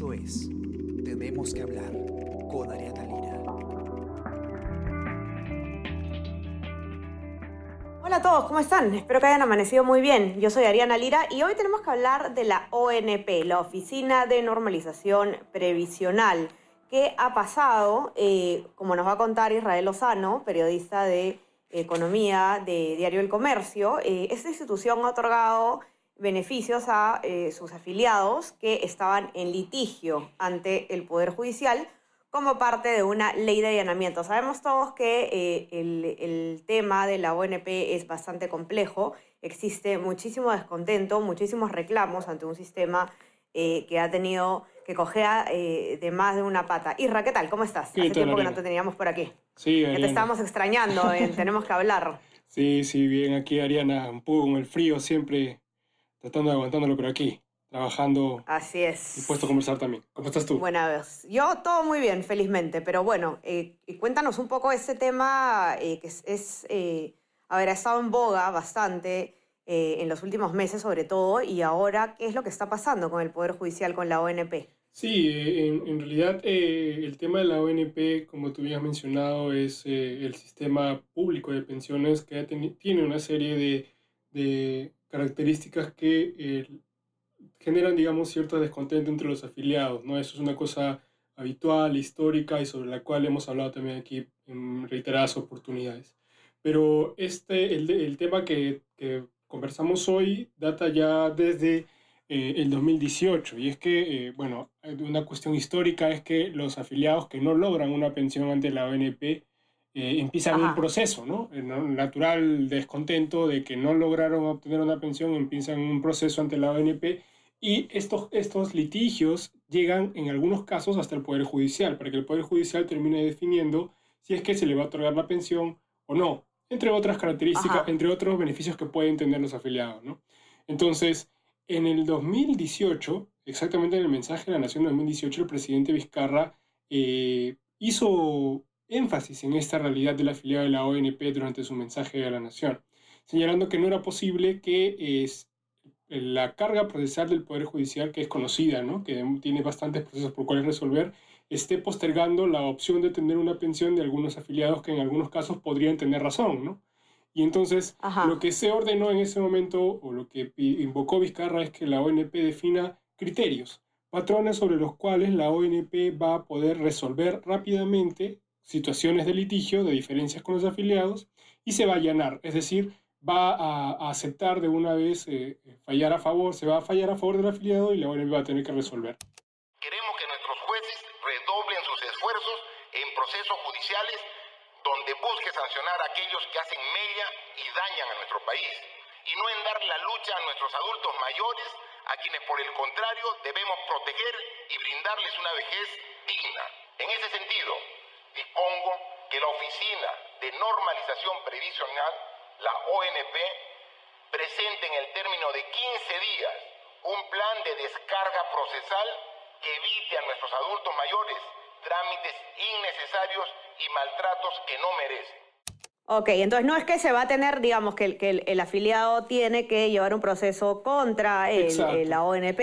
Esto es Tenemos que hablar con Ariana Lira. Hola a todos, ¿cómo están? Espero que hayan amanecido muy bien. Yo soy Ariana Lira y hoy tenemos que hablar de la ONP, la Oficina de Normalización Previsional. ¿Qué ha pasado? Eh, como nos va a contar Israel Lozano, periodista de Economía de Diario El Comercio, eh, esta institución ha otorgado beneficios a eh, sus afiliados que estaban en litigio ante el Poder Judicial como parte de una ley de allanamiento. Sabemos todos que eh, el, tema de la ONP es bastante complejo, existe muchísimo descontento, muchísimos reclamos ante un sistema eh, que ha tenido, que cogea de más de una pata. Irra, ¿qué tal? ¿Cómo estás? Hace tiempo que no te teníamos por aquí. Sí, Que te estábamos extrañando, tenemos que hablar. Sí, sí, bien, aquí Ariana, un poco con el frío siempre tratando de aguantándolo, pero aquí, trabajando. Así es. Dispuesto a conversar también. ¿Cómo estás tú? Bueno, yo todo muy bien, felizmente, pero bueno, eh, cuéntanos un poco ese tema eh, que es, es eh, ha estado en boga bastante en los últimos meses sobre todo, y ahora, ¿qué es lo que está pasando con el Poder Judicial, con la ONP? Sí, en, en realidad el tema de la ONP, como tú habías mencionado, es el sistema público de pensiones que tiene una serie de, de características que eh, generan, digamos, cierto descontento entre los afiliados, ¿no? Eso es una cosa habitual, histórica y sobre la cual hemos hablado también aquí en reiteradas oportunidades. Pero este, el, el tema que, que, conversamos hoy data ya desde eh, el 2018 y es que, eh, bueno, una cuestión histórica es que los afiliados que no logran una pensión ante la ONP eh, empieza un proceso, ¿no? El natural descontento de que no lograron obtener una pensión, empiezan un proceso ante la ONP y estos, estos litigios llegan en algunos casos hasta el Poder Judicial, para que el Poder Judicial termine definiendo si es que se le va a otorgar la pensión o no, entre otras características, entre otros beneficios que pueden tener los afiliados, ¿no? Entonces, en el 2018, exactamente en el mensaje de la Nación 2018, el presidente Vizcarra eh, hizo énfasis en esta realidad de la afiliado de la ONP durante su mensaje a la Nación, señalando que no era posible que es la carga procesal del Poder Judicial, que es conocida, ¿no? que tiene bastantes procesos por cuales resolver, esté postergando la opción de tener una pensión de algunos afiliados que en algunos casos podrían tener razón. ¿no? Y entonces lo que se ordenó en ese momento, o lo que invocó Vizcarra, es que la ONP defina criterios, patrones sobre los cuales la ONP va a poder resolver rápidamente situaciones de litigio, de diferencias con los afiliados, y se va a allanar, es decir, va a, aceptar de una vez eh, fallar a favor, se va a fallar a favor del afiliado y la ONP va a tener que resolver. Queremos que nuestros jueces redoblen sus esfuerzos en procesos judiciales donde busque sancionar a aquellos que hacen mella y dañan a nuestro país, y no en dar la lucha a nuestros adultos mayores, a quienes por el contrario debemos proteger y brindarles una vejez digna. En ese sentido, dispongo que la Oficina de Normalización Previsional, la ONP, presente en el término de 15 días un plan de descarga procesal que evite a nuestros adultos mayores trámites innecesarios y maltratos que no merecen. Ok, entonces no es que se va a tener, digamos, que el, afiliado tiene que llevar un proceso contra la ONP,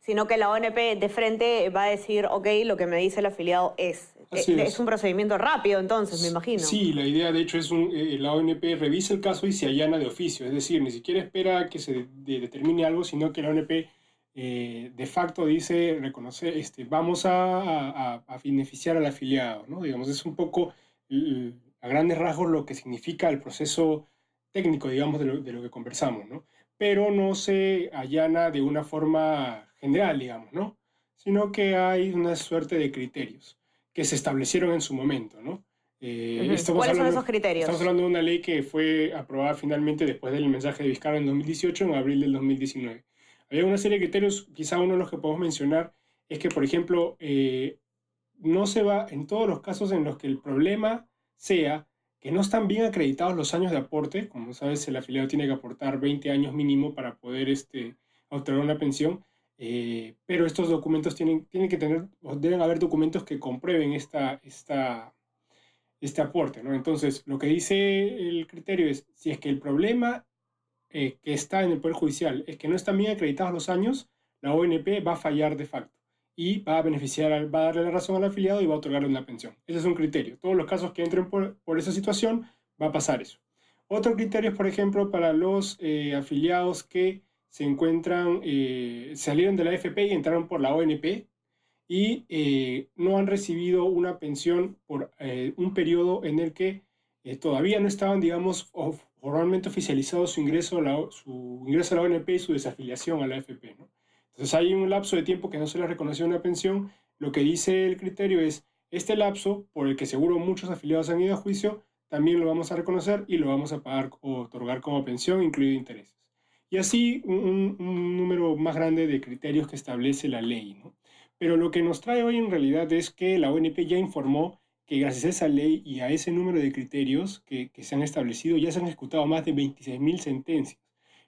sino que la ONP de frente va a decir, ok, lo que me dice el afiliado es. Eh, es. un procedimiento rápido, entonces, me imagino. Sí, la idea, de hecho, es un, eh, la ONP revisa el caso y se allana de oficio, es decir, ni siquiera espera que se determine algo, sino que la ONP eh, de facto dice, reconoce, este, vamos a, a, beneficiar al afiliado, ¿no? Digamos, es un poco, a grandes rasgos, lo que significa el proceso técnico, digamos, de lo, de lo que conversamos, ¿no? Pero no se allana de una forma general, digamos, ¿no? Sino que hay una suerte de criterios que se establecieron en su momento, ¿no? Eh, ¿Cuáles son esos criterios? Estamos hablando de una ley que fue aprobada finalmente después del mensaje de Vizcarra en 2018, en abril del 2019. Había una serie de criterios, quizá uno de los que podemos mencionar es que, por ejemplo, eh, no se va, en todos los casos en los que el problema sea que no están bien acreditados los años de aporte, como sabes, el afiliado tiene que aportar 20 años mínimo para poder este, obtener una pensión, eh, pero estos documentos tienen, tienen que tener, deben haber documentos que comprueben esta, esta, este aporte, ¿no? Entonces, lo que dice el criterio es, si es que el problema eh, que está en el Poder Judicial es que no están bien acreditados los años, la ONP va a fallar de facto. y va a beneficiar, va a darle la razón al afiliado y va a otorgarle una pensión. Ese es un criterio. Todos los casos que entren por, por esa situación va a pasar eso. Otro criterio es, por ejemplo, para los eh, afiliados que se encuentran, eh, salieron de la AFP y entraron por la ONP y eh, no han recibido una pensión por un periodo en el que todavía no estaban, digamos, formalmente oficializado su ingreso, a la, su ingreso a la ONP y su desafiliación a la AFP. Entonces hay un lapso de tiempo que no se les reconoció una pensión. Lo que dice el criterio es, este lapso, por el que seguro muchos afiliados han ido a juicio, también lo vamos a reconocer y lo vamos a pagar o otorgar como pensión, incluido intereses. Y así un, número más grande de criterios que establece la ley. Pero lo que nos trae hoy en realidad es que la ONP ya informó que gracias a esa ley y a ese número de criterios que, se han establecido, ya se han ejecutado más de 26.000 sentencias.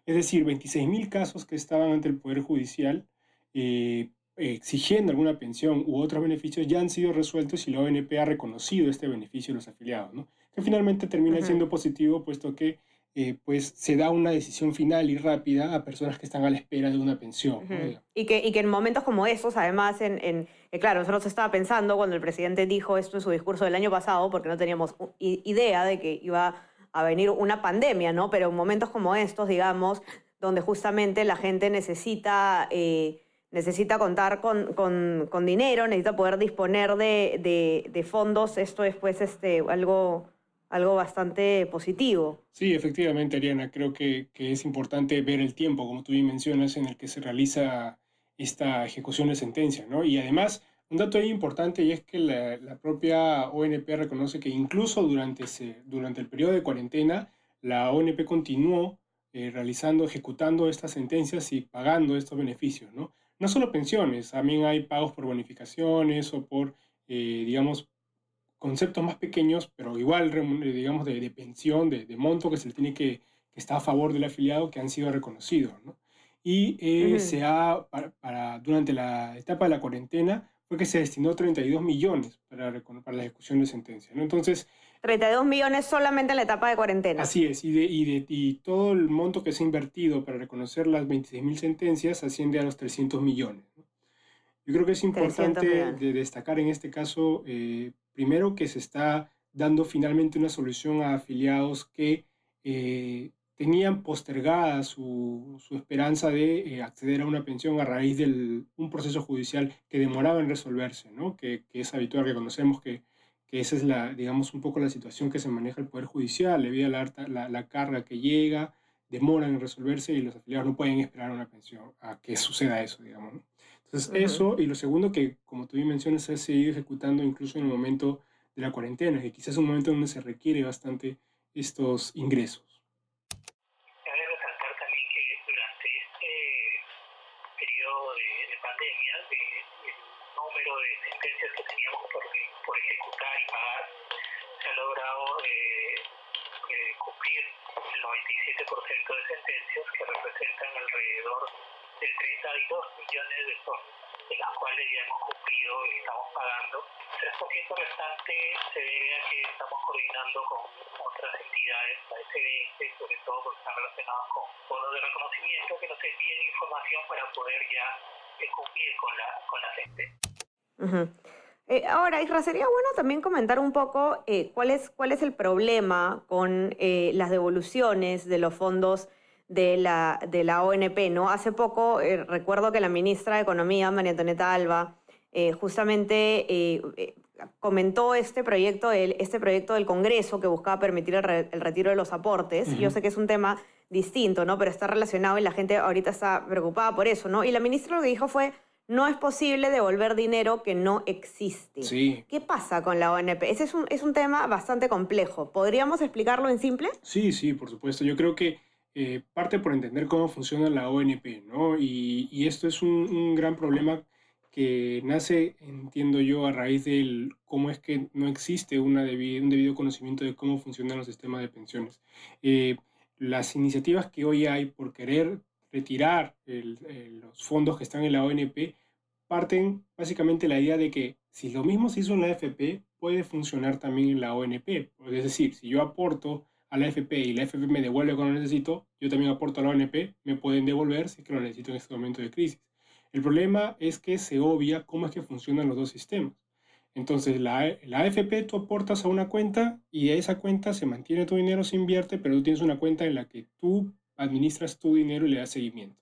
Es decir, 26.000 casos que estaban ante el Poder Judicial eh, exigiendo alguna pensión u otros beneficios ya han sido resueltos y la ONP ha reconocido este beneficio a los afiliados. ¿no? que finalmente termina siendo positivo, puesto que eh, pues se da una decisión final y rápida a personas que están a la espera de una pensión. y, que, y que en momentos como esos, además, en, en eh, claro, nosotros estaba pensando cuando el presidente dijo esto en su discurso del año pasado, porque no teníamos idea de que iba a venir una pandemia, ¿no? Pero en momentos como estos, digamos, donde justamente la gente necesita... Eh, necesita contar con, con, con, dinero, necesita poder disponer de, de, de fondos. Esto es pues este, algo, algo bastante positivo. Sí, efectivamente, Ariana, creo que, es importante ver el tiempo, como tú bien mencionas, en el que se realiza esta ejecución de sentencia, ¿no? Y además, un dato ahí importante y es que la, la propia ONP reconoce que incluso durante, ese, durante el periodo de cuarentena, la ONP continuó eh, realizando, ejecutando estas sentencias y pagando estos beneficios, ¿no? No solo pensiones, también hay pagos por bonificaciones o por, eh, digamos, conceptos más pequeños, pero igual, digamos, de, pensión, de, monto que se le tiene que, que está a favor del afiliado, que han sido reconocidos. ¿no? Y eh, se ha, para, durante la etapa de la cuarentena, fue que se destinó 32 millones para, para la ejecución de sentencia. ¿no? Entonces... 32 millones solamente en la etapa de cuarentena. Así es, y, de, y, de, y todo el monto que se ha invertido para reconocer las 26.000 sentencias asciende a los 300 millones. Yo creo que es importante de destacar en este caso eh, Primero que se está dando finalmente una solución a afiliados que eh, tenían postergada su, esperanza de eh, acceder a una pensión a raíz de un proceso judicial que demoraba en resolverse, ¿no? que, es habitual, que conocemos que, que, esa es la, digamos, un poco la situación que se maneja el Poder Judicial, debido a la, la, carga que llega, demoran en resolverse y los afiliados no pueden esperar una pensión a que suceda eso, digamos. Entonces, eso, y lo segundo que, como tú bien mencionas, se ha seguido ejecutando incluso en el momento de la cuarentena, que quizás es un momento donde se requiere bastante estos ingresos. Cabe resaltar también que durante este periodo de, pandemia, el número de sentencias que teníamos por, por ejecutar y pagar, se ha logrado eh, eh, cumplir el 97% de sentencias que representan alrededor de 32 millones de soles, de las cuales ya hemos cumplido y estamos pagando. El 3% restante se debe a que estamos coordinando con otras entidades, la SBS, sobre todo porque están relacionadas con bonos de reconocimiento, que nos envíen información para poder ya eh, cumplir con la, con la eh, ahora, Isra, sería bueno también comentar un poco eh, cuál, es, cuál es el problema con las devoluciones de los fondos de la, de la ONP, ¿no? Hace poco eh, recuerdo que la ministra de Economía, María Antonieta Alba, eh, justamente eh, comentó este proyecto, el, este proyecto del Congreso que buscaba permitir el, retiro de los aportes. Yo sé que es un tema distinto, ¿no? Pero está relacionado y la gente ahorita está preocupada por eso, ¿no? Y la ministra lo que dijo fue, no es posible devolver dinero que no existe. Sí. ¿Qué pasa con la ONP? Ese es un, es un tema bastante complejo. ¿Podríamos explicarlo en simple? Sí, sí, por supuesto. Yo creo que eh, parte por entender cómo funciona la ONP, ¿no? Y, y esto es un, gran problema que nace, entiendo yo, a raíz del cómo es que no existe un debido conocimiento de cómo funcionan los sistemas de pensiones. Eh, las iniciativas que hoy hay por querer retirar los fondos que están en la ONP parten básicamente la idea de que si lo mismo se hizo en la AFP, puede funcionar también en la ONP. Es decir, si yo aporto a la AFP y la AFP me devuelve cuando necesito, yo también aporto a la ONP, me pueden devolver si es que lo necesito en este momento de crisis. El problema es que se obvia cómo es que funcionan los dos sistemas. Entonces, la, la AFP tú aportas a una cuenta y a esa cuenta se mantiene tu dinero, se invierte, pero tú tienes una cuenta en la que tú administras tu dinero y le das seguimiento.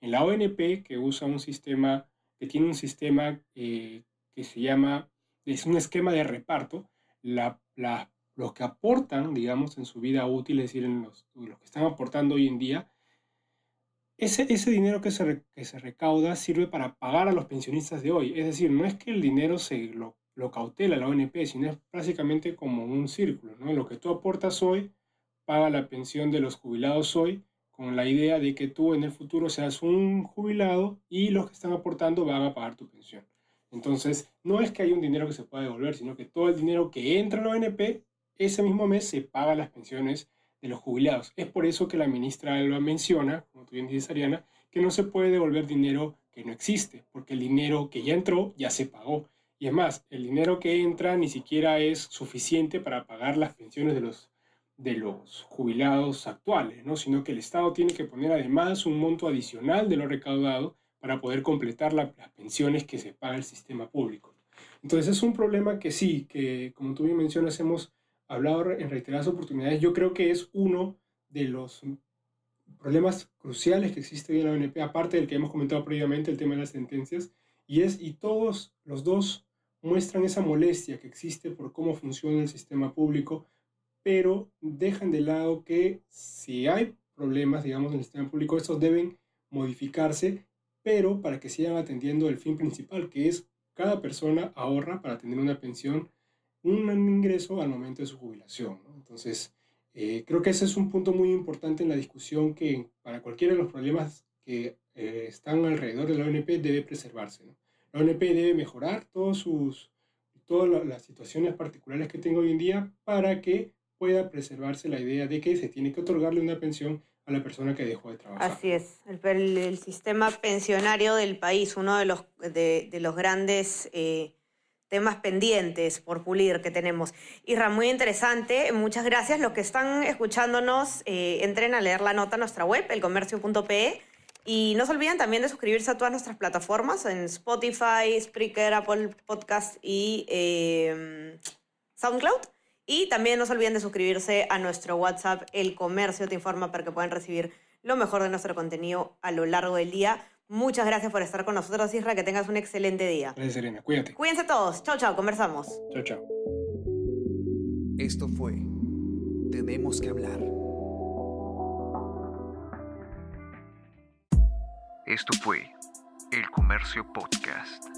En la ONP, que usa un sistema, que tiene un sistema eh, que se llama, es un esquema de reparto, la, la, los que aportan, digamos, en su vida útil, es decir, los, los que están aportando hoy en día, ese, ese dinero que se, que se recauda sirve para pagar a los pensionistas de hoy. Es decir, no es que el dinero se lo lo cautela la ONP, sino es básicamente como un círculo, ¿no? Lo que tú aportas hoy paga la pensión de los jubilados hoy, con la idea de que tú en el futuro seas un jubilado y los que están aportando van a pagar tu pensión. Entonces, no es que hay un dinero que se pueda devolver, sino que todo el dinero que entra en la ONP, ese mismo mes se paga las pensiones de los jubilados. Es por eso que la ministra Alba menciona, como tú bien dices, Ariana, que no se puede devolver dinero que no existe, porque el dinero que ya entró ya se pagó. Y es más, el dinero que entra ni siquiera es suficiente para pagar las pensiones de los, de los jubilados actuales, ¿no? sino que el Estado tiene que poner además un monto adicional de lo recaudado para poder completar las pensiones que se paga el sistema público. Entonces es un problema que sí, que como tú bien mencionas, hemos hablado en reiteradas oportunidades. Yo creo que es uno de los problemas cruciales que existe hoy en la ONP, aparte del que hemos comentado previamente, el tema de las sentencias, y es, y todos los dos muestran esa molestia que existe por cómo funciona el sistema público, pero dejan de lado que si hay problemas, digamos, en el sistema público, estos deben modificarse, pero para que sigan atendiendo el fin principal, que es cada persona ahorra para tener una pensión, un ingreso al momento de su jubilación. Entonces, eh, creo que ese es un punto muy importante en la discusión que para cualquiera de los problemas que eh, están alrededor de la ONP debe preservarse. ¿no? La ONP debe mejorar todos sus, todas las situaciones particulares que tengo hoy en día para que pueda preservarse la idea de que se tiene que otorgarle una pensión a la persona que dejó de trabajar. Así es, el, el sistema pensionario del país, uno de los, de, de los grandes eh, temas pendientes por pulir que tenemos. Isra, muy interesante, muchas gracias. Los que están escuchándonos, eh, entren a leer la nota en nuestra web, elcomercio.pe y no se olviden también de suscribirse a todas nuestras plataformas en Spotify, Spreaker, Apple Podcast y em, SoundCloud. Y también no se olviden de suscribirse a nuestro WhatsApp, El Comercio Te Informa, para que puedan recibir lo mejor de nuestro contenido a lo largo del día. Muchas gracias por estar con nosotros, Isra. Que tengas un excelente día. Gracias, Serena. Cuídate. Cuídense todos. Chao, chao. Conversamos. Chao, chao. Esto fue Tenemos que hablar. Esto fue El Comercio Podcast.